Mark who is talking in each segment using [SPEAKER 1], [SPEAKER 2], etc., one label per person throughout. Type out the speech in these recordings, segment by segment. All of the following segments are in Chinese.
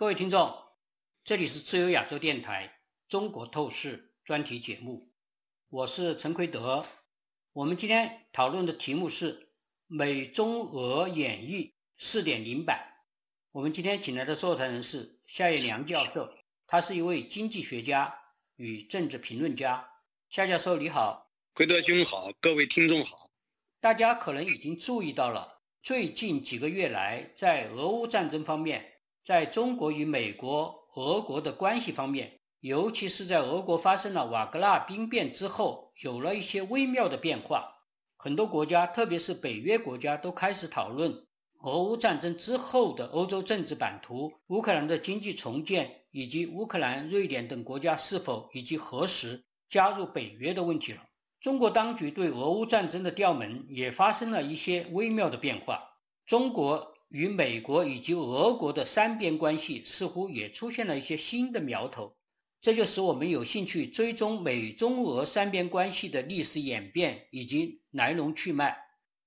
[SPEAKER 1] 各位听众，这里是自由亚洲电台《中国透视》专题节目，我是陈奎德。我们今天讨论的题目是美中俄演义四点零版。我们今天请来的座谈人是夏叶良教授，他是一位经济学家与政治评论家。夏教授你好，
[SPEAKER 2] 奎德兄好，各位听众好。
[SPEAKER 1] 大家可能已经注意到了，最近几个月来，在俄乌战争方面。在中国与美国、俄国的关系方面，尤其是在俄国发生了瓦格纳兵变之后，有了一些微妙的变化。很多国家，特别是北约国家，都开始讨论俄乌战争之后的欧洲政治版图、乌克兰的经济重建，以及乌克兰、瑞典等国家是否以及何时加入北约的问题了。中国当局对俄乌战争的调门也发生了一些微妙的变化。中国。与美国以及俄国的三边关系似乎也出现了一些新的苗头，这就使我们有兴趣追踪美中俄三边关系的历史演变以及来龙去脉，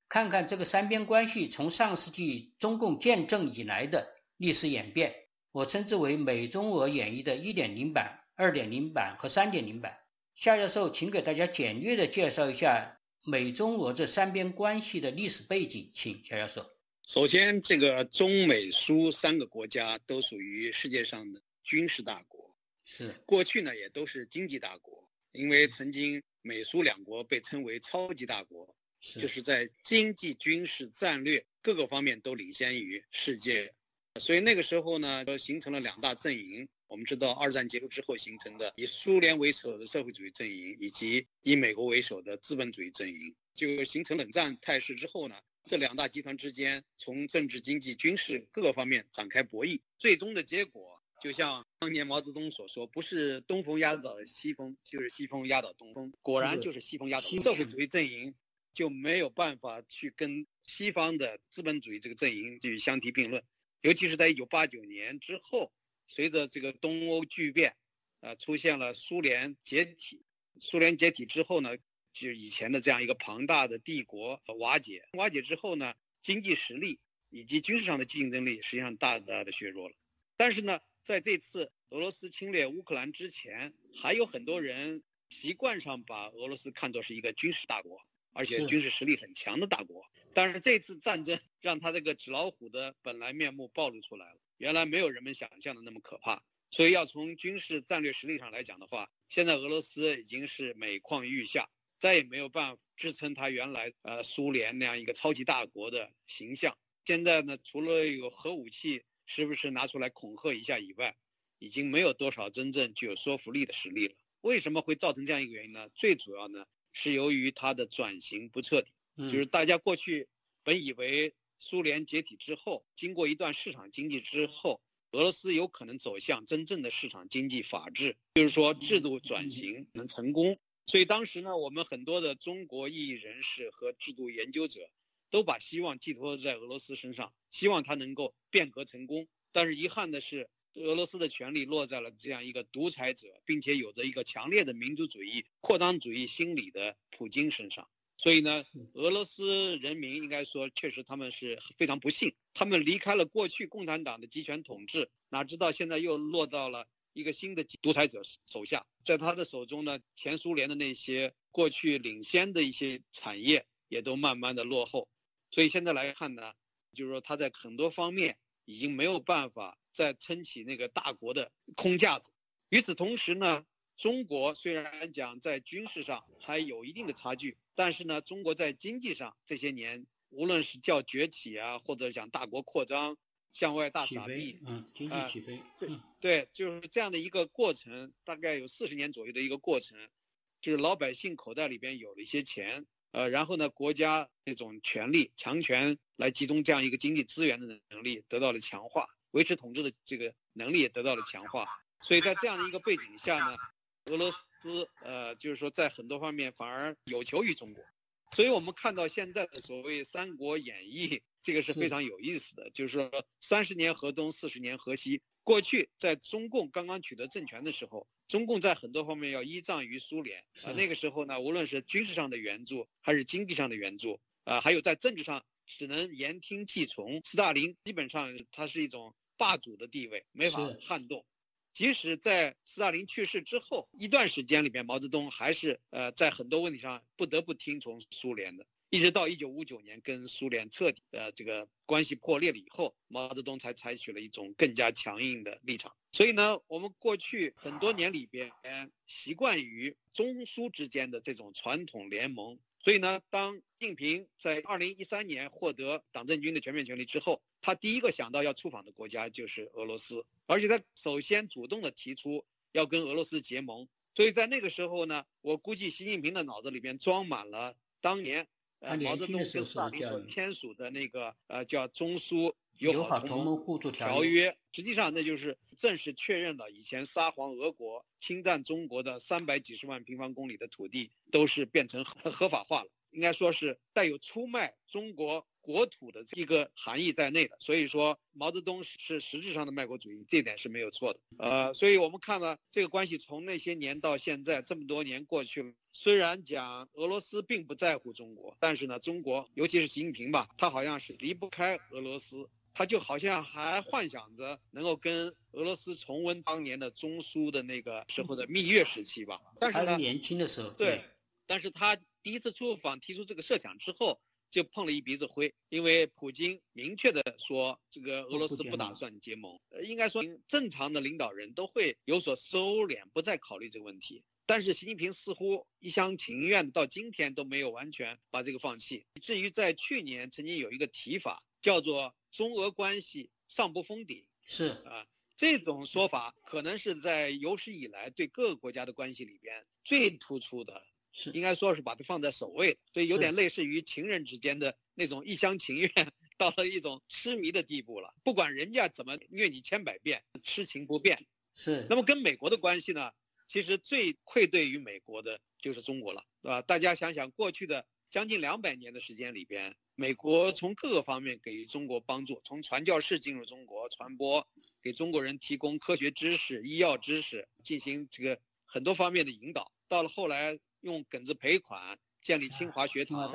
[SPEAKER 1] 看看这个三边关系从上世纪中共建政以来的历史演变。我称之为美中俄演绎的1.0版、2.0版和3.0版。夏教授，请给大家简略的介绍一下美中俄这三边关系的历史背景，请夏教授。
[SPEAKER 2] 首先，这个中美苏三个国家都属于世界上的军事大国，
[SPEAKER 1] 是
[SPEAKER 2] 过去呢也都是经济大国，因为曾经美苏两国被称为超级大国，就是在经济、军事、战略各个方面都领先于世界，所以那个时候呢，形成了两大阵营。我们知道，二战结束之后形成的以苏联为首的社会主义阵营，以及以美国为首的资本主义阵营，就形成冷战态势之后呢。这两大集团之间，从政治、经济、军事各个方面展开博弈，最终的结果就像当年毛泽东所说：“不是东风压倒西风，就是西风压倒东风。”果然就是西风压倒。社会主义阵营就没有办法去跟西方的资本主义这个阵营去相提并论，尤其是在一九八九年之后，随着这个东欧巨变，呃，出现了苏联解体。苏联解体之后呢？就是以前的这样一个庞大的帝国瓦解，瓦解之后呢，经济实力以及军事上的竞争力实际上大大的削弱了。但是呢，在这次俄罗斯侵略乌克兰之前，还有很多人习惯上把俄罗斯看作是一个军事大国，而且军事实力很强的大国。但是这次战争让他这个纸老虎的本来面目暴露出来了，原来没有人们想象的那么可怕。所以要从军事战略实力上来讲的话，现在俄罗斯已经是每况愈下。再也没有办法支撑他原来呃苏联那样一个超级大国的形象。现在呢，除了有核武器时不时拿出来恐吓一下以外，已经没有多少真正具有说服力的实力了。为什么会造成这样一个原因呢？最主要呢是由于它的转型不彻底。就是大家过去本以为苏联解体之后，经过一段市场经济之后，俄罗斯有可能走向真正的市场经济法治，就是说制度转型能成功。所以当时呢，我们很多的中国异议人士和制度研究者，都把希望寄托在俄罗斯身上，希望他能够变革成功。但是遗憾的是，俄罗斯的权力落在了这样一个独裁者，并且有着一个强烈的民族主义、扩张主义心理的普京身上。所以呢，俄罗斯人民应该说，确实他们是非常不幸，他们离开了过去共产党的集权统治，哪知道现在又落到了。一个新的独裁者手下，在他的手中呢，前苏联的那些过去领先的一些产业也都慢慢的落后，所以现在来看呢，就是说他在很多方面已经没有办法再撑起那个大国的空架子。与此同时呢，中国虽然讲在军事上还有一定的差距，但是呢，中国在经济上这些年无论是叫崛起啊，或者讲大国扩张。向外大撒币，
[SPEAKER 1] 嗯，经济起飞，
[SPEAKER 2] 这对，就是这样的一个过程，大概有四十年左右的一个过程，就是老百姓口袋里边有了一些钱，呃，然后呢，国家那种权力强权来集中这样一个经济资源的能力得到了强化，维持统治的这个能力也得到了强化，所以在这样的一个背景下呢，俄罗斯，呃，就是说在很多方面反而有求于中国，所以我们看到现在的所谓《三国演义》。这个是非常有意思的，就是说三十年河东，四十年河西。过去在中共刚刚取得政权的时候，中共在很多方面要依仗于苏联啊。那个时候呢，无论是军事上的援助，还是经济上的援助，啊，还有在政治上只能言听计从。斯大林基本上他是一种霸主的地位，没法撼动。即使在斯大林去世之后一段时间里边，毛泽东还是呃在很多问题上不得不听从苏联的。一直到一九五九年跟苏联彻底呃这个关系破裂了以后，毛泽东才采取了一种更加强硬的立场。所以呢，我们过去很多年里边习惯于中苏之间的这种传统联盟。所以呢，当习近平在二零一三年获得党政军的全面权力之后，他第一个想到要出访的国家就是俄罗斯，而且他首先主动的提出要跟俄罗斯结盟。所以在那个时候呢，我估计习近平的脑子里边装满了当年。呃，毛泽东跟斯大林所签署的那个呃叫中苏友好同盟互助条约，实际上那就是正式确认了以前沙皇俄国侵占中国的三百几十万平方公里的土地都是变成合合法化了，应该说是带有出卖中国。国土的一个含义在内的，所以说毛泽东是实质上的卖国主义，这点是没有错的。呃，所以我们看了这个关系从那些年到现在这么多年过去了，虽然讲俄罗斯并不在乎中国，但是呢，中国尤其是习近平吧，他好像是离不开俄罗斯，他就好像还幻想着能够跟俄罗斯重温当年的中苏的那个时候的蜜月时期吧。但是呢，
[SPEAKER 1] 年轻的时候，
[SPEAKER 2] 对，但是他第一次出访提出这个设想之后。就碰了一鼻子灰，因为普京明确的说，这个俄罗斯不打算结盟。呃，应该说正常的领导人都会有所收敛，不再考虑这个问题。但是习近平似乎一厢情愿，到今天都没有完全把这个放弃。至于在去年曾经有一个提法，叫做中俄关系上不封顶，
[SPEAKER 1] 是
[SPEAKER 2] 啊，这种说法可能是在有史以来对各个国家的关系里边最突出的。
[SPEAKER 1] 是
[SPEAKER 2] 应该说是把它放在首位，所以有点类似于情人之间的那种一厢情愿，到了一种痴迷的地步了。不管人家怎么虐你千百遍，痴情不变。
[SPEAKER 1] 是。
[SPEAKER 2] 那么跟美国的关系呢？其实最愧对于美国的就是中国了，对吧？大家想想，过去的将近两百年的时间里边，美国从各个方面给予中国帮助，从传教士进入中国传播，给中国人提供科学知识、医药知识，进行这个很多方面的引导。到了后来。用梗子赔款建立清华学堂，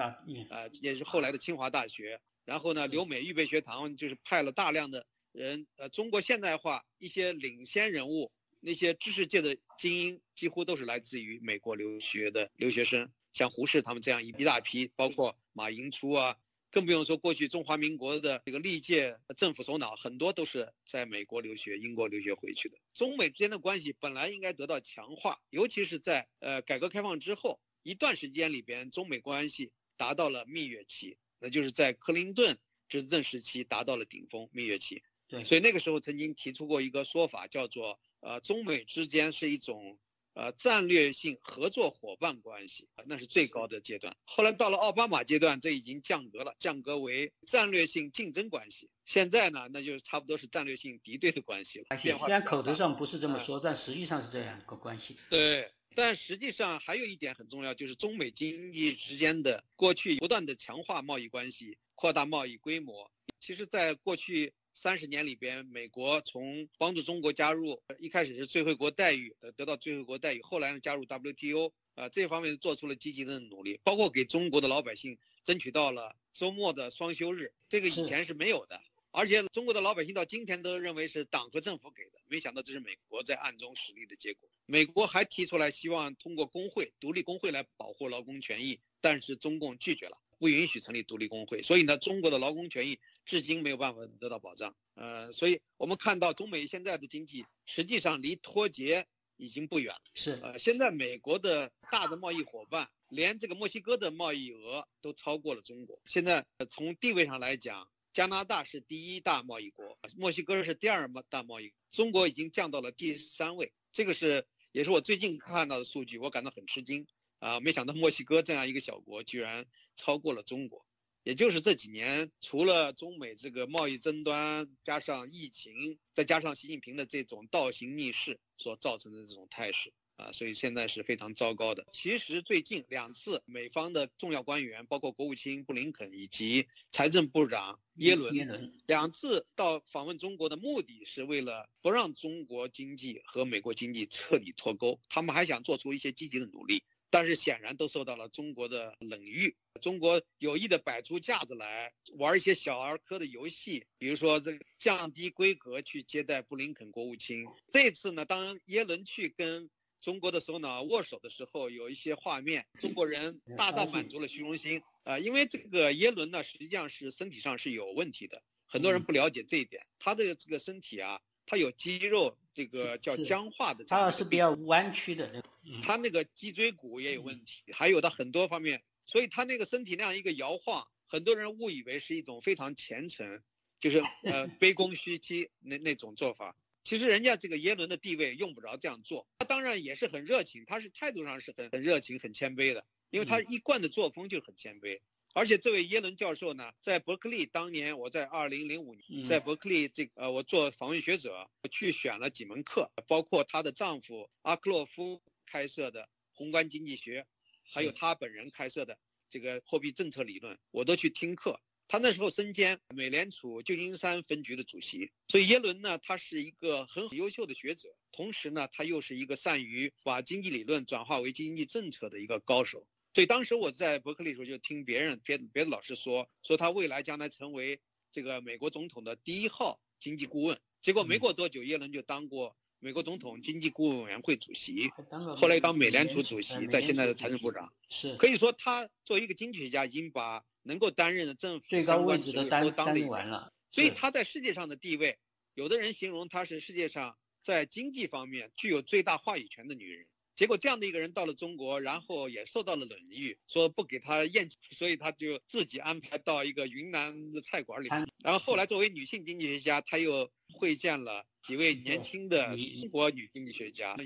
[SPEAKER 2] 呃，也是后来的清华大学。然后呢，留美预备学堂就是派了大量的人，呃，中国现代化一些领先人物，那些知识界的精英几乎都是来自于美国留学的留学生，像胡适他们这样一一大批，包括马寅初啊，更不用说过去中华民国的这个历届政府首脑，很多都是在美国留学、英国留学回去的。中美之间的关系本来应该得到强化，尤其是在呃改革开放之后一段时间里边，中美关系达到了蜜月期，那就是在克林顿执政时期达到了顶峰蜜月期。
[SPEAKER 1] 对，
[SPEAKER 2] 所以那个时候曾经提出过一个说法，叫做呃中美之间是一种呃战略性合作伙伴关系啊，那是最高的阶段。后来到了奥巴马阶段，这已经降格了，降格为战略性竞争关系。现在呢，那就差不多是战略性敌对的关系了。
[SPEAKER 1] 虽然口头上不是这么说，但实际上是这样一个关系。
[SPEAKER 2] 对，但实际上还有一点很重要，就是中美经济之间的过去不断的强化贸易关系，扩大贸易规模。其实，在过去三十年里边，美国从帮助中国加入，一开始是最惠国待遇，得得到最惠国待遇，后来呢加入 WTO，啊，这方面做出了积极的努力，包括给中国的老百姓争取到了周末的双休日，这个以前是没有的。而且中国的老百姓到今天都认为是党和政府给的，没想到这是美国在暗中使力的结果。美国还提出来希望通过工会、独立工会来保护劳工权益，但是中共拒绝了，不允许成立独立工会。所以呢，中国的劳工权益至今没有办法得到保障。呃，所以我们看到中美现在的经济实际上离脱节已经不远了。
[SPEAKER 1] 是，
[SPEAKER 2] 呃，现在美国的大的贸易伙伴，连这个墨西哥的贸易额都超过了中国。现在从地位上来讲。加拿大是第一大贸易国，墨西哥是第二大贸易，中国已经降到了第三位。这个是也是我最近看到的数据，我感到很吃惊啊！没想到墨西哥这样一个小国居然超过了中国。也就是这几年，除了中美这个贸易争端，加上疫情，再加上习近平的这种倒行逆施所造成的这种态势。啊，所以现在是非常糟糕的。其实最近两次美方的重要官员，包括国务卿布林肯以及财政部长耶伦，两次到访问中国的目的是为了不让中国经济和美国经济彻底脱钩。他们还想做出一些积极的努力，但是显然都受到了中国的冷遇。中国有意的摆出架子来玩一些小儿科的游戏，比如说这个降低规格去接待布林肯国务卿。这次呢，当耶伦去跟中国的首脑握手的时候，有一些画面，中国人大大满足了虚荣心啊，因为这个耶伦呢，实际上是身体上是有问题的，很多人不了解这一点，他的这个身体啊。他有肌肉，这个叫僵化的，
[SPEAKER 1] 他是比较弯曲的那种。
[SPEAKER 2] 他那个脊椎骨也有问题，还有的很多方面，所以他那个身体那样一个摇晃，很多人误以为是一种非常虔诚，就是呃卑躬屈膝那那种做法。其实人家这个耶伦的地位用不着这样做，他当然也是很热情，他是态度上是很很热情、很谦卑的，因为他一贯的作风就很谦卑。而且这位耶伦教授呢，在伯克利当年，我在二零零五年在伯克利这个呃，我做访问学者，去选了几门课，包括她的丈夫阿克洛夫开设的宏观经济学，还有他本人开设的这个货币政策理论，我都去听课。他那时候身兼美联储旧金山分局的主席，所以耶伦呢，他是一个很优秀的学者，同时呢，他又是一个善于把经济理论转化为经济政策的一个高手。所以当时我在伯克利的时候，就听别人别别的老师说，说他未来将来成为这个美国总统的第一号经济顾问。结果没过多久，耶伦就当过美国总统经济顾问委员会主席，后来当美联储主席，在现在的财政部长。
[SPEAKER 1] 是
[SPEAKER 2] 可以说，他作为一个经济学家，已经把能够担任的政府
[SPEAKER 1] 最高位置
[SPEAKER 2] 都
[SPEAKER 1] 担
[SPEAKER 2] 当
[SPEAKER 1] 完了。
[SPEAKER 2] 所以他在世界上的地位，有的人形容她是世界上在经济方面具有最大话语权的女人。结果这样的一个人到了中国，然后也受到了冷遇，说不给他宴请，所以他就自己安排到一个云南的菜馆里。然后后来作为女性经济学家，他又会见了几位年轻的中国女经济学家。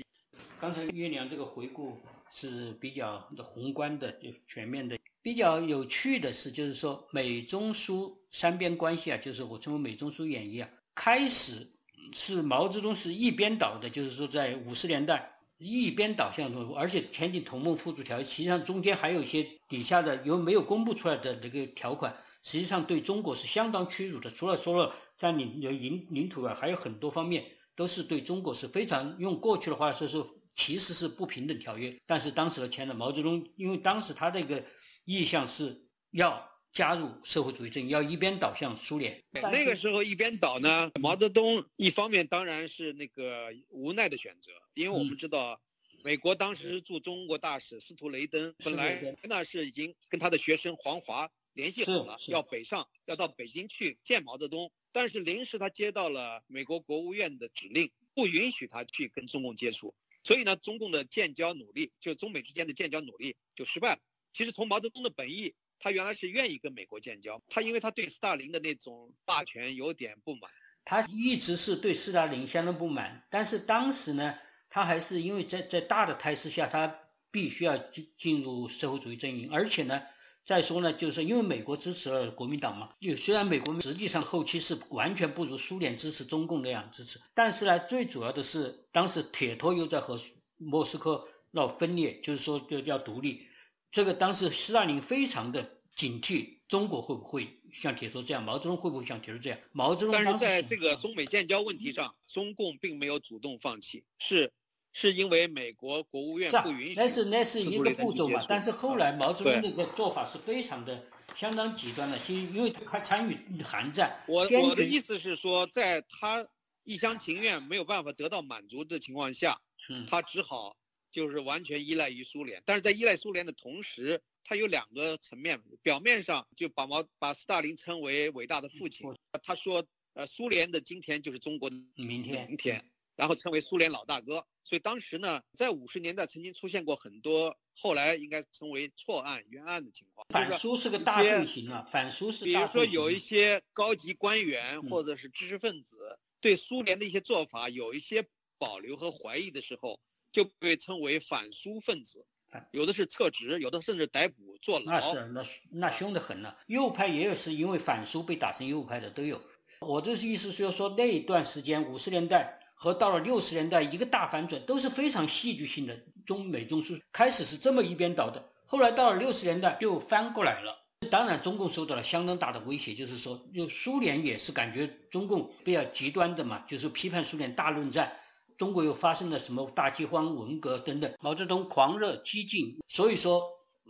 [SPEAKER 1] 刚才月亮这个回顾是比较宏观的、全面的。比较有趣的是，就是说美中苏三边关系啊，就是我称为美中苏演义啊，开始是毛泽东是一边倒的，就是说在五十年代。一边倒向中国，而且签订同盟互助条约，实际上中间还有一些底下的有没有公布出来的那个条款，实际上对中国是相当屈辱的。除了说了占领领领土外，还有很多方面都是对中国是非常用过去的话说是其实是不平等条约。但是当时的签了毛泽东，因为当时他这个意向是要。加入社会主义阵营，要一边倒向苏联。
[SPEAKER 2] 那个时候一边倒呢，毛泽东一方面当然是那个无奈的选择，因为我们知道，美国当时驻中国大使司徒雷登本来那是已经跟他的学生黄华联系好了，要北上，要到北京去见毛泽东，但是临时他接到了美国国务院的指令，不允许他去跟中共接触，所以呢，中共的建交努力，就中美之间的建交努力就失败了。其实从毛泽东的本意。他原来是愿意跟美国建交，他因为他对斯大林的那种霸权有点不满，
[SPEAKER 1] 他一直是对斯大林相当不满。但是当时呢，他还是因为在在大的态势下，他必须要进进入社会主义阵营。而且呢，再说呢，就是因为美国支持了国民党嘛，就虽然美国实际上后期是完全不如苏联支持中共那样支持，但是呢，最主要的是当时铁托又在和莫斯科闹分裂，就是说就要独立。这个当时斯大林非常的警惕，中国会不会像铁托这样？毛泽东会不会像铁托这样？毛泽东
[SPEAKER 2] 但是在这个中美建交问题上，中共并没有主动放弃，是是因为美国国务院不允许。
[SPEAKER 1] 那是那是一个步骤嘛？但是后来毛泽东那个做法是非常的相当极端的，就因为他参与韩战。
[SPEAKER 2] 我我的意思是说，在他一厢情愿没有办法得到满足的情况下，他只好。就是完全依赖于苏联，但是在依赖苏联的同时，它有两个层面。表面上就把毛把斯大林称为伟大的父亲，他说，呃，苏联的今天就是中国的
[SPEAKER 1] 明天，
[SPEAKER 2] 明天，然后称为苏联老大哥。所以当时呢，在五十年代曾经出现过很多，后来应该称为错案、冤案的情况。
[SPEAKER 1] 反苏是个大罪行啊，反苏是。
[SPEAKER 2] 比如说有一些高级官员或者是知识分子对苏联的一些做法有一些保留和怀疑的时候。就被称为反苏分子，有的是撤职，有的甚至逮捕坐牢。
[SPEAKER 1] 那是那那凶得很了。右派也有是因为反苏被打成右派的都有。我这是意思是要说那一段时间五十年代和到了六十年代一个大反转都是非常戏剧性的。中美中苏开始是这么一边倒的，后来到了六十年代就翻过来了。当然中共受到了相当大的威胁，就是说就苏联也是感觉中共比较极端的嘛，就是批判苏联大论战。中国又发生了什么大饥荒、文革等等。毛泽东狂热激进，所以说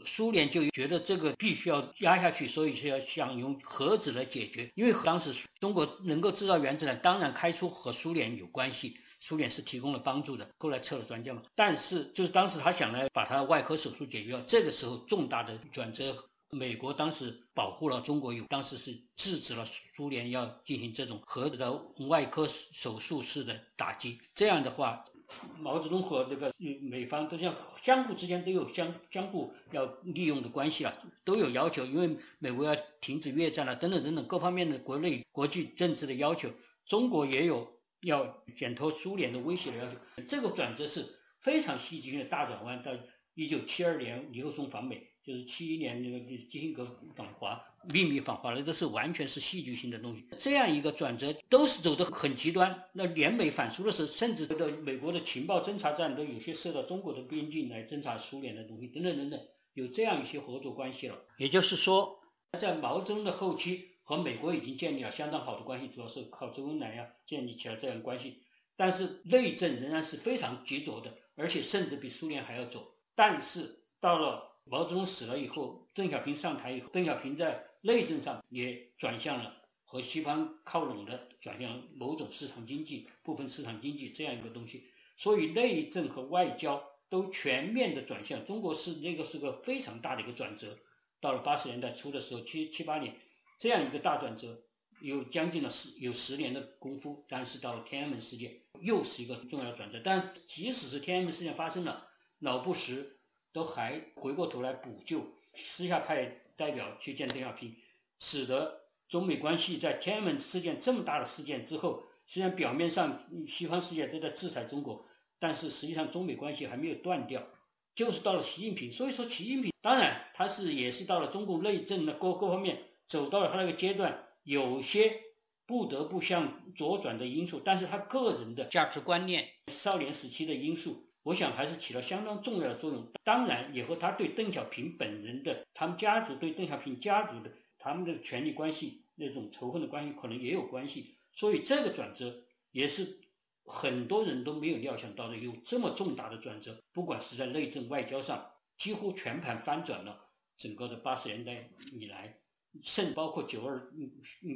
[SPEAKER 1] 苏联就觉得这个必须要压下去，所以是要想用核子来解决。因为当时中国能够制造原子弹，当然开出和苏联有关系。苏联是提供了帮助的，后来撤了专家嘛。但是就是当时他想来把他的外科手术解决掉，这个时候重大的转折，美国当时保护了中国，有当时是制止了苏联要进行这种核子的外科手术式的打击。这样的话，毛泽东和这个美方都像相互之间都有相相互要利用的关系了，都有要求，因为美国要停止越战了，等等等等各方面的国内国际政治的要求，中国也有。要减脱苏联的威胁的要求，这个转折是非常戏剧性的大转弯。到一九七二年尼克松访美，就是七一年那个基辛格访华，秘密访华，那都是完全是戏剧性的东西。这样一个转折都是走得很极端。那联美反苏的时候，甚至这个美国的情报侦察站都有些设到中国的边境来侦察苏联的东西，等等等等，有这样一些合作关系了。也就是说，在毛泽东的后期。和美国已经建立了相当好的关系，主要是靠周恩来呀建立起来这样关系。但是内政仍然是非常急着的，而且甚至比苏联还要走。但是到了毛泽东死了以后，邓小平上台以后，邓小平在内政上也转向了和西方靠拢的，转向某种市场经济、部分市场经济这样一个东西。所以内政和外交都全面的转向。中国是那个是个非常大的一个转折。到了八十年代初的时候，七七八年。这样一个大转折，有将近了十有十年的功夫，但是到了天安门事件，又是一个重要转折。但即使是天安门事件发生了，老布什都还回过头来补救，私下派代表去见邓小平，使得中美关系在天安门事件这么大的事件之后，虽然表面上西方世界都在制裁中国，但是实际上中美关系还没有断掉。就是到了习近平，所以说习近平当然他是也是到了中共内政的各各方面。走到了他那个阶段，有些不得不向左转的因素，但是他个人的价值观念、少年时期的因素，我想还是起了相当重要的作用。当然，也和他对邓小平本人的、他们家族对邓小平家族的他们的权力关系那种仇恨的关系可能也有关系。所以这个转折也是很多人都没有料想到的，有这么重大的转折。不管是在内政、外交上，几乎全盘翻转了整个的八十年代以来。甚包括九二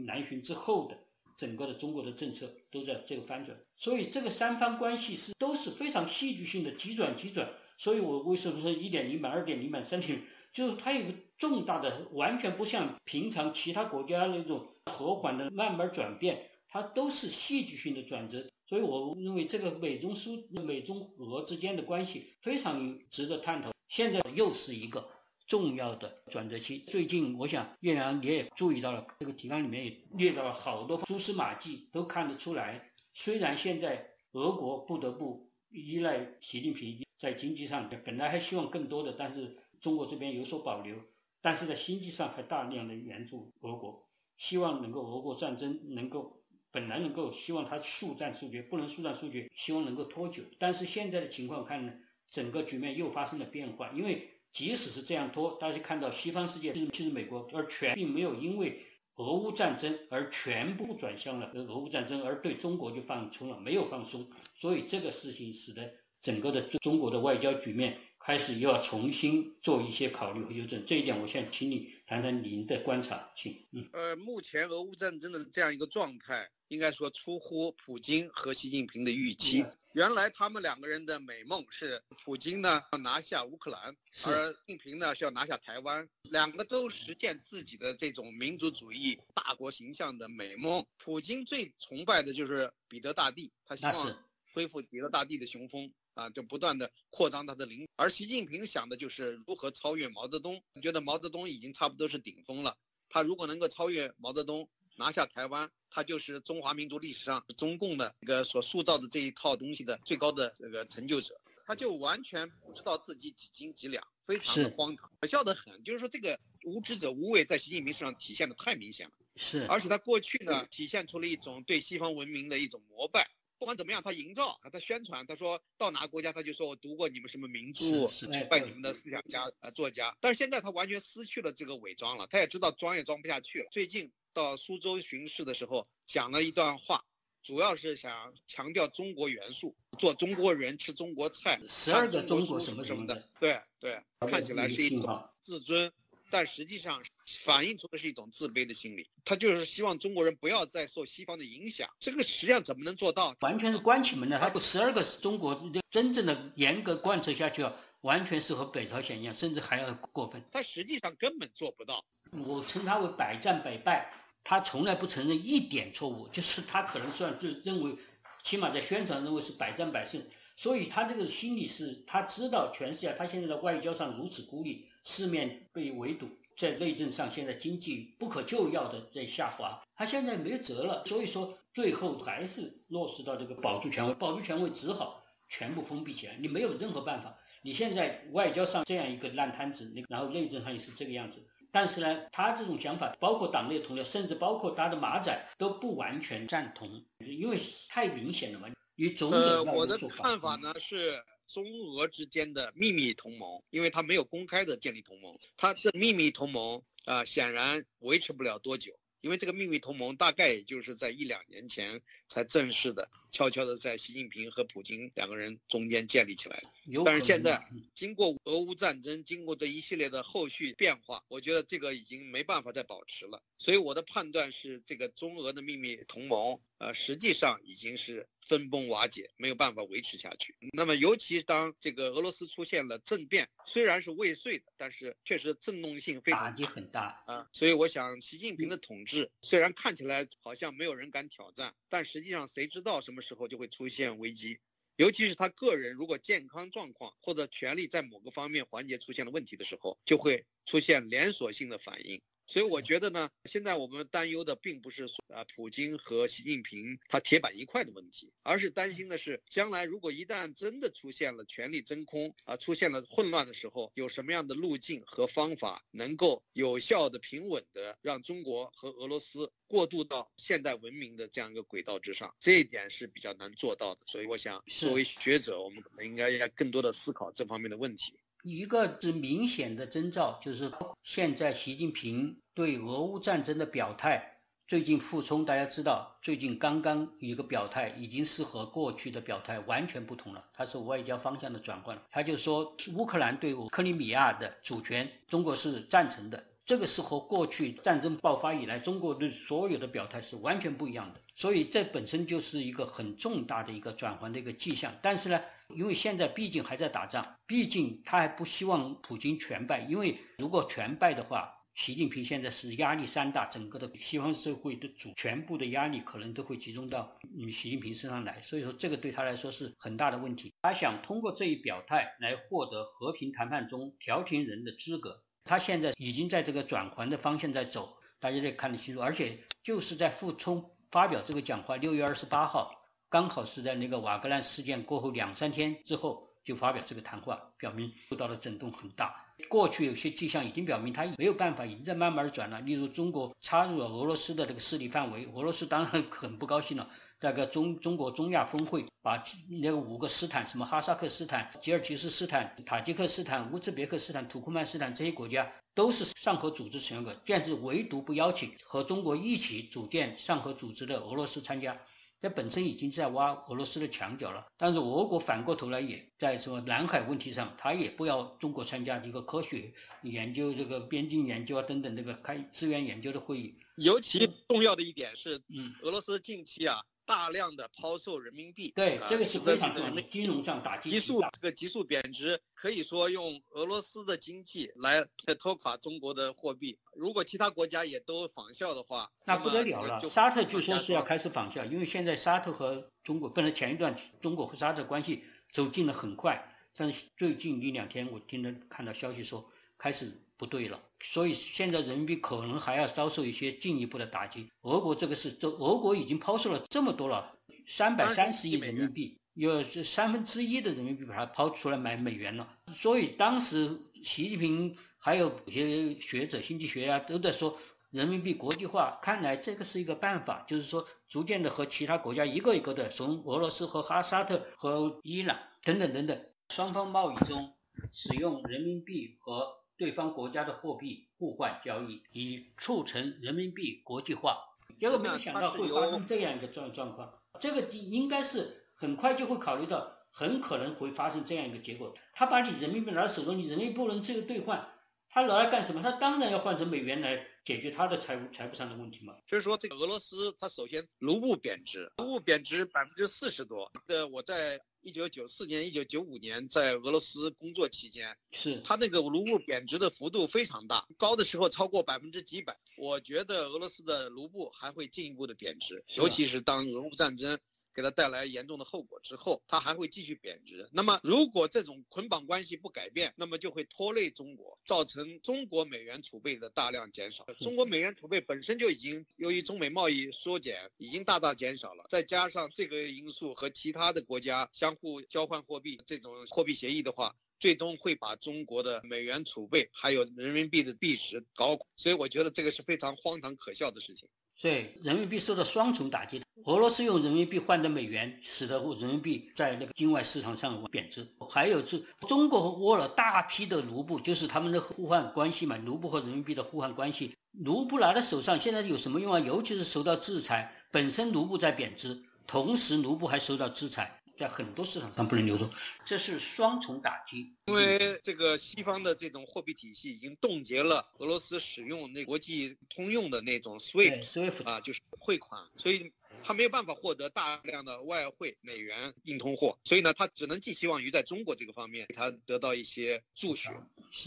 [SPEAKER 1] 南巡之后的整个的中国的政策都在这个翻转，所以这个三方关系是都是非常戏剧性的急转急转。所以我为什么说一点零版、二点零版、三点零，就是它有个重大的，完全不像平常其他国家那种和缓的慢慢转变，它都是戏剧性的转折。所以我认为这个美中苏、美中俄之间的关系非常值得探讨。现在又是一个。重要的转折期，最近我想月亮你也注意到了，这个提纲里面也列到了好多蛛丝马迹，都看得出来。虽然现在俄国不得不依赖习近平在经济上，本来还希望更多的，但是中国这边有所保留，但是在经济上还大量的援助俄国，希望能够俄国战争能够本来能够希望他速战速决，不能速战速决，希望能够拖久。但是现在的情况看呢，整个局面又发生了变化，因为。即使是这样拖，大家看到西方世界，其实其实美国，而全并没有因为俄乌战争而全部转向了俄乌战争，而对中国就放松了，没有放松。所以这个事情使得整个的中国的外交局面开始又要重新做一些考虑和修正。这一点，我想请你谈谈您的观察，请。
[SPEAKER 2] 嗯，呃，目前俄乌战争的这样一个状态。应该说出乎普京和习近平的预期。原来他们两个人的美梦是，普京呢要拿下乌克兰，而习近平呢是要拿下台湾，两个都实现自己的这种民族主义大国形象的美梦。普京最崇拜的就是彼得大帝，他希望恢复彼得大帝的雄风啊，就不断的扩张他的领。而习近平想的就是如何超越毛泽东，觉得毛泽东已经差不多是顶峰了，他如果能够超越毛泽东。拿下台湾，他就是中华民族历史上中共的一个所塑造的这一套东西的最高的这个成就者，他就完全不知道自己几斤几两，非常的荒唐，可笑得很。就是说，这个无知者无畏在习近平身上体现的太明显了。
[SPEAKER 1] 是，
[SPEAKER 2] 而且他过去呢，体现出了一种对西方文明的一种膜拜。不管怎么样，他营造，他宣传，他说到哪个国家，他就说我读过你们什么名著，崇拜你们的思想家、呃作家。但是现在他完全失去了这个伪装了，他也知道装也装不下去了。最近。到苏州巡视的时候，讲了一段话，主要是想强调中国元素，做中国人吃中国菜，
[SPEAKER 1] 十二个
[SPEAKER 2] 中
[SPEAKER 1] 国什么
[SPEAKER 2] 什
[SPEAKER 1] 么的，
[SPEAKER 2] 对对，看起来是一种自尊，但实际上反映出的是一种自卑的心理。他就是希望中国人不要再受西方的影响，这个实际上怎么能做到？
[SPEAKER 1] 完全是关起门来，他十二个中国真正的严格贯彻下去啊，完全是和北朝鲜一样，甚至还要过分。
[SPEAKER 2] 他实际上根本做不到。
[SPEAKER 1] 我称他为百战百败。他从来不承认一点错误，就是他可能算就认为，起码在宣传认为是百战百胜，所以他这个心理是他知道全世界，他现在在外交上如此孤立，四面被围堵，在内政上现在经济不可救药的在下滑，他现在没辙了，所以说最后还是落实到这个保住权威，保住权威只好全部封闭起来，你没有任何办法，你现在外交上这样一个烂摊子，然后内政上也是这个样子。但是呢，他这种想法，包括党内同僚，甚至包括他的马仔，都不完全赞同，因为太明显了嘛。与总
[SPEAKER 2] 呃，我的看法呢是中俄之间的秘密同盟，因为他没有公开的建立同盟，他这秘密同盟啊，显然维持不了多久。因为这个秘密同盟大概也就是在一两年前才正式的、悄悄的在习近平和普京两个人中间建立起来的。但是现在经过俄乌战争，经过这一系列的后续变化，我觉得这个已经没办法再保持了。所以我的判断是，这个中俄的秘密同盟，呃，实际上已经是。分崩瓦解，没有办法维持下去。那么，尤其当这个俄罗斯出现了政变，虽然是未遂的，但是确实震动性非常
[SPEAKER 1] 打击很大
[SPEAKER 2] 啊。所以，我想，习近平的统治虽然看起来好像没有人敢挑战，但实际上谁知道什么时候就会出现危机？尤其是他个人如果健康状况或者权力在某个方面环节出现了问题的时候，就会出现连锁性的反应。所以我觉得呢，现在我们担忧的并不是说啊，普京和习近平他铁板一块的问题，而是担心的是将来如果一旦真的出现了权力真空啊，出现了混乱的时候，有什么样的路径和方法能够有效的、平稳的让中国和俄罗斯过渡到现代文明的这样一个轨道之上，这一点是比较难做到的。所以我想，作为学者，我们可能应该要更多的思考这方面的问题。
[SPEAKER 1] 一个是明显的征兆，就是现在习近平对俄乌战争的表态，最近傅聪大家知道，最近刚刚一个表态，已经是和过去的表态完全不同了，他是外交方向的转换了，他就说乌克兰对克里米亚的主权，中国是赞成的。这个是和过去战争爆发以来中国的所有的表态是完全不一样的，所以这本身就是一个很重大的一个转换的一个迹象。但是呢，因为现在毕竟还在打仗，毕竟他还不希望普京全败，因为如果全败的话，习近平现在是压力山大，整个的西方社会的主全部的压力可能都会集中到嗯习近平身上来，所以说这个对他来说是很大的问题。他想通过这一表态来获得和平谈判中调停人的资格。他现在已经在这个转环的方向在走，大家得看得清楚。而且就是在傅聪发表这个讲话，六月二十八号，刚好是在那个瓦格兰事件过后两三天之后就发表这个谈话，表明受到的震动很大。过去有些迹象已经表明他没有办法，已经在慢慢的转了。例如中国插入了俄罗斯的这个势力范围，俄罗斯当然很不高兴了。那个中中国中亚峰会，把那个五个斯坦，什么哈萨克斯坦、吉尔吉斯斯坦、塔吉克斯坦、乌兹别克斯坦、土库曼斯坦这些国家，都是上合组织成员国，但是唯独不邀请和中国一起组建上合组织的俄罗斯参加，这本身已经在挖俄罗斯的墙角了。但是俄国反过头来也在什么南海问题上，他也不要中国参加一个科学研究、这个边境研究啊等等这个开资源研究的会议。
[SPEAKER 2] 尤其重要的一点是，嗯，俄罗斯近期啊。大量的抛售人民币，
[SPEAKER 1] 对这个是非常重要的，金融上打击
[SPEAKER 2] 急速这个急速贬值，可以说用俄罗斯的经济来拖垮中国的货币。如果其他国家也都仿效的话，
[SPEAKER 1] 那不得了了。沙特据说是要开始仿效，因为现在沙特和中国，本来前一段中国和沙特关系走近的很快，但是最近一两天我听到看到消息说开始。不对了，所以现在人民币可能还要遭受一些进一步的打击。俄国这个是，这俄国已经抛售了这么多了，三百三十亿人民币，有三分之一的人民币把它抛出来买美元了。所以当时习近平还有有些学者、经济学家都在说，人民币国际化，看来这个是一个办法，就是说逐渐的和其他国家一个一个的，从俄罗斯和哈萨特和伊朗等等等等，双方贸易中使用人民币和。对方国家的货币互换交易，以促成人民币国际化。结果没有想到会发生这样一个状状况。这个应该是很快就会考虑到，很可能会发生这样一个结果。他把你人民币拿到手中，你人民币不能自由兑换，他拿来干什么？他当然要换成美元来解决他的财务财务上的问题嘛。
[SPEAKER 2] 就是说，这个俄罗斯，它首先卢布贬值，卢布贬值百分之四十多。呃，我在。一九九四年、一九九五年在俄罗斯工作期间，
[SPEAKER 1] 是
[SPEAKER 2] 它那个卢布贬值的幅度非常大，高的时候超过百分之几百。我觉得俄罗斯的卢布还会进一步的贬值，尤其是当俄乌战争。给它带来严重的后果之后，它还会继续贬值。那么，如果这种捆绑关系不改变，那么就会拖累中国，造成中国美元储备的大量减少。中国美元储备本身就已经由于中美贸易缩减，已经大大减少了。再加上这个因素和其他的国家相互交换货币这种货币协议的话，最终会把中国的美元储备还有人民币的币值搞。所以，我觉得这个是非常荒唐可笑的事情。
[SPEAKER 1] 所以人民币受到双重打击。俄罗斯用人民币换的美元，使得人民币在那个境外市场上贬值。还有是中国握了大批的卢布，就是他们的互换关系嘛，卢布和人民币的互换关系。卢布拿在手上，现在有什么用啊？尤其是受到制裁，本身卢布在贬值，同时卢布还受到制裁。在很多市场上不能流通，这是双重打击。
[SPEAKER 2] 因为这个西方的这种货币体系已经冻结了俄罗斯使用那国际通用的那种 SWIFT 啊，就是汇款，所以。他没有办法获得大量的外汇美元硬通货，所以呢，他只能寄希望于在中国这个方面，他得到一些助学。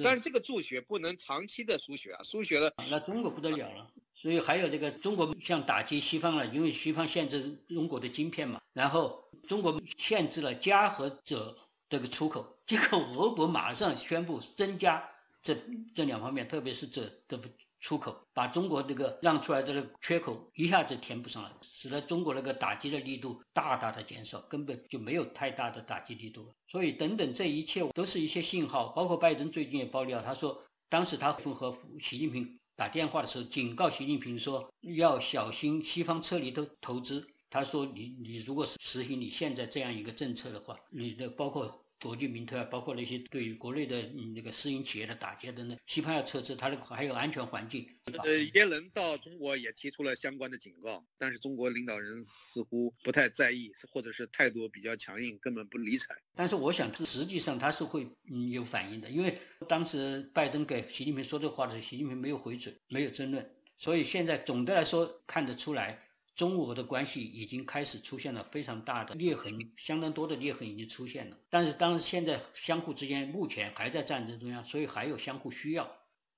[SPEAKER 2] 但是这个助学不能长期的输血啊，输血了，
[SPEAKER 1] 那中国不得了了。所以还有这个中国像打击西方了，因为西方限制中国的晶片嘛，然后中国限制了加和者这个出口，结果俄国马上宣布增加这这两方面，特别是锗的。出口把中国这个让出来的那个缺口一下子填补上来，使得中国那个打击的力度大大的减少，根本就没有太大的打击力度了。所以等等这一切都是一些信号，包括拜登最近也爆料，他说当时他和习近平打电话的时候，警告习近平说要小心西方撤离的投资。他说你你如果是实行你现在这样一个政策的话，你的包括。国际民退啊，包括那些对于国内的嗯那个私营企业的打击等等，西方要撤资，它那个还有安全环境。
[SPEAKER 2] 呃，耶伦到中国也提出了相关的警告，但是中国领导人似乎不太在意，或者是态度比较强硬，根本不理睬。
[SPEAKER 1] 但是我想，实际上他是会嗯有反应的，因为当时拜登给习近平说这话的时候，习近平没有回嘴，没有争论，所以现在总的来说看得出来。中俄的关系已经开始出现了非常大的裂痕，相当多的裂痕已经出现了。但是，当现在相互之间目前还在战争中央，所以还有相互需要。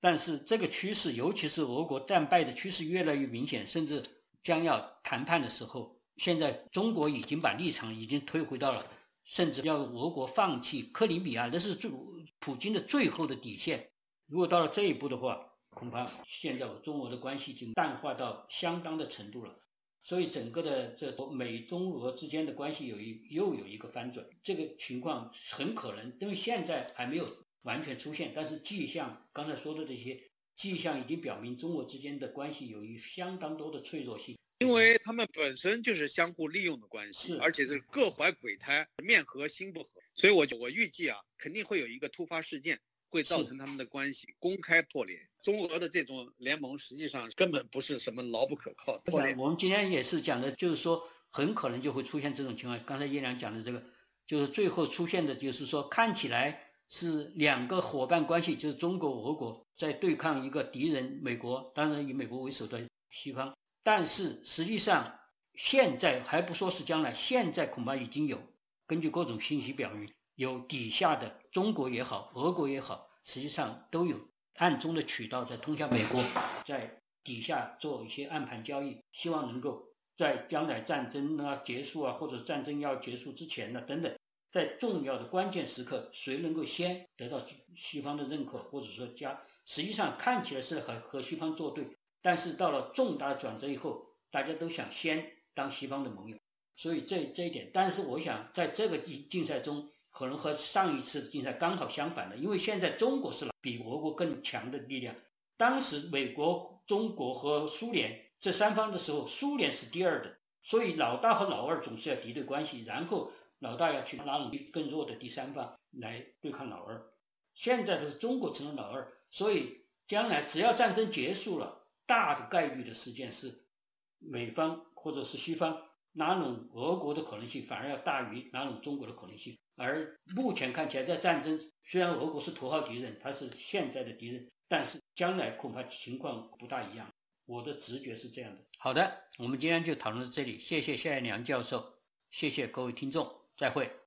[SPEAKER 1] 但是这个趋势，尤其是俄国战败的趋势越来越明显，甚至将要谈判的时候，现在中国已经把立场已经推回到了，甚至要俄国放弃克里米亚，那是最普京的最后的底线。如果到了这一步的话，恐怕现在中俄的关系已经淡化到相当的程度了。所以整个的这美中俄之间的关系有一又有一个翻转，这个情况很可能，因为现在还没有完全出现，但是迹象刚才说的这些迹象已经表明中俄之间的关系有一相当多的脆弱性，
[SPEAKER 2] 因为他们本身就是相互利用的关系，而且是各怀鬼胎，面和心不和，所以我我预计啊，肯定会有一个突发事件。会造成他们的关系公开破裂。中俄的这种联盟实际上根本不是什么牢不可靠。
[SPEAKER 1] 我想我们今天也是讲的，就是说很可能就会出现这种情况。刚才叶良讲的这个，就是最后出现的，就是说看起来是两个伙伴关系，就是中国、俄国在对抗一个敌人美国，当然以美国为首的西方。但是实际上现在还不说是将来，现在恐怕已经有根据各种信息表明。有底下的中国也好，俄国也好，实际上都有暗中的渠道在通向美国，在底下做一些暗盘交易，希望能够在将来战争啊结束啊，或者战争要结束之前呢等等，在重要的关键时刻，谁能够先得到西方的认可，或者说加，实际上看起来是和和西方作对，但是到了重大转折以后，大家都想先当西方的盟友，所以这这一点，但是我想在这个竞竞赛中。可能和上一次的竞赛刚好相反的，因为现在中国是比俄国更强的力量。当时美国、中国和苏联这三方的时候，苏联是第二的，所以老大和老二总是要敌对关系，然后老大要去拉拢更弱的第三方来对抗老二。现在的是中国成了老二，所以将来只要战争结束了，大的概率的事件是美方或者是西方拉拢俄国的可能性反而要大于拉拢中国的可能性。而目前看起来，在战争虽然俄国是头号敌人，他是现在的敌人，但是将来恐怕情况不大一样。我的直觉是这样的。好的，我们今天就讨论到这里，谢谢夏彦良教授，谢谢各位听众，再会。